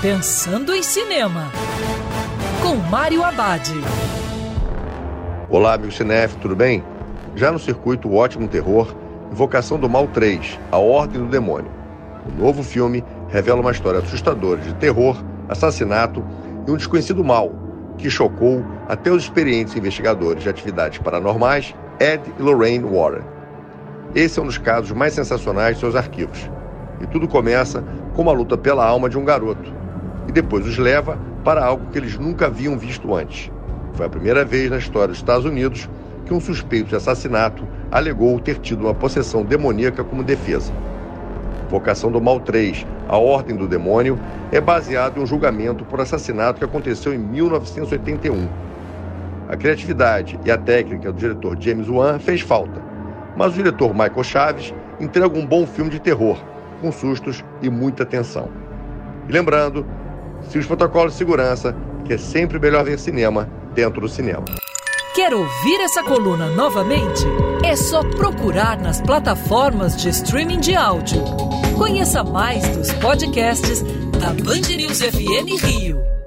Pensando em Cinema, com Mário Abad. Olá, amigo Cinef, tudo bem? Já no circuito Ótimo Terror, Invocação do Mal 3, A Ordem do Demônio. O novo filme revela uma história assustadora de terror, assassinato e um desconhecido mal que chocou até os experientes investigadores de atividades paranormais Ed e Lorraine Warren. Esse é um dos casos mais sensacionais de seus arquivos. E tudo começa com uma luta pela alma de um garoto, e depois os leva para algo que eles nunca haviam visto antes. Foi a primeira vez na história dos Estados Unidos que um suspeito de assassinato alegou ter tido uma possessão demoníaca como defesa. Vocação do Mal 3, A Ordem do Demônio, é baseado em um julgamento por assassinato que aconteceu em 1981. A criatividade e a técnica do diretor James Wan fez falta, mas o diretor Michael Chaves entrega um bom filme de terror, com sustos e muita tensão. E lembrando, se os protocolos de segurança, que é sempre melhor ver cinema dentro do cinema. Quer ouvir essa coluna novamente? É só procurar nas plataformas de streaming de áudio. Conheça mais dos podcasts da Band News FM Rio.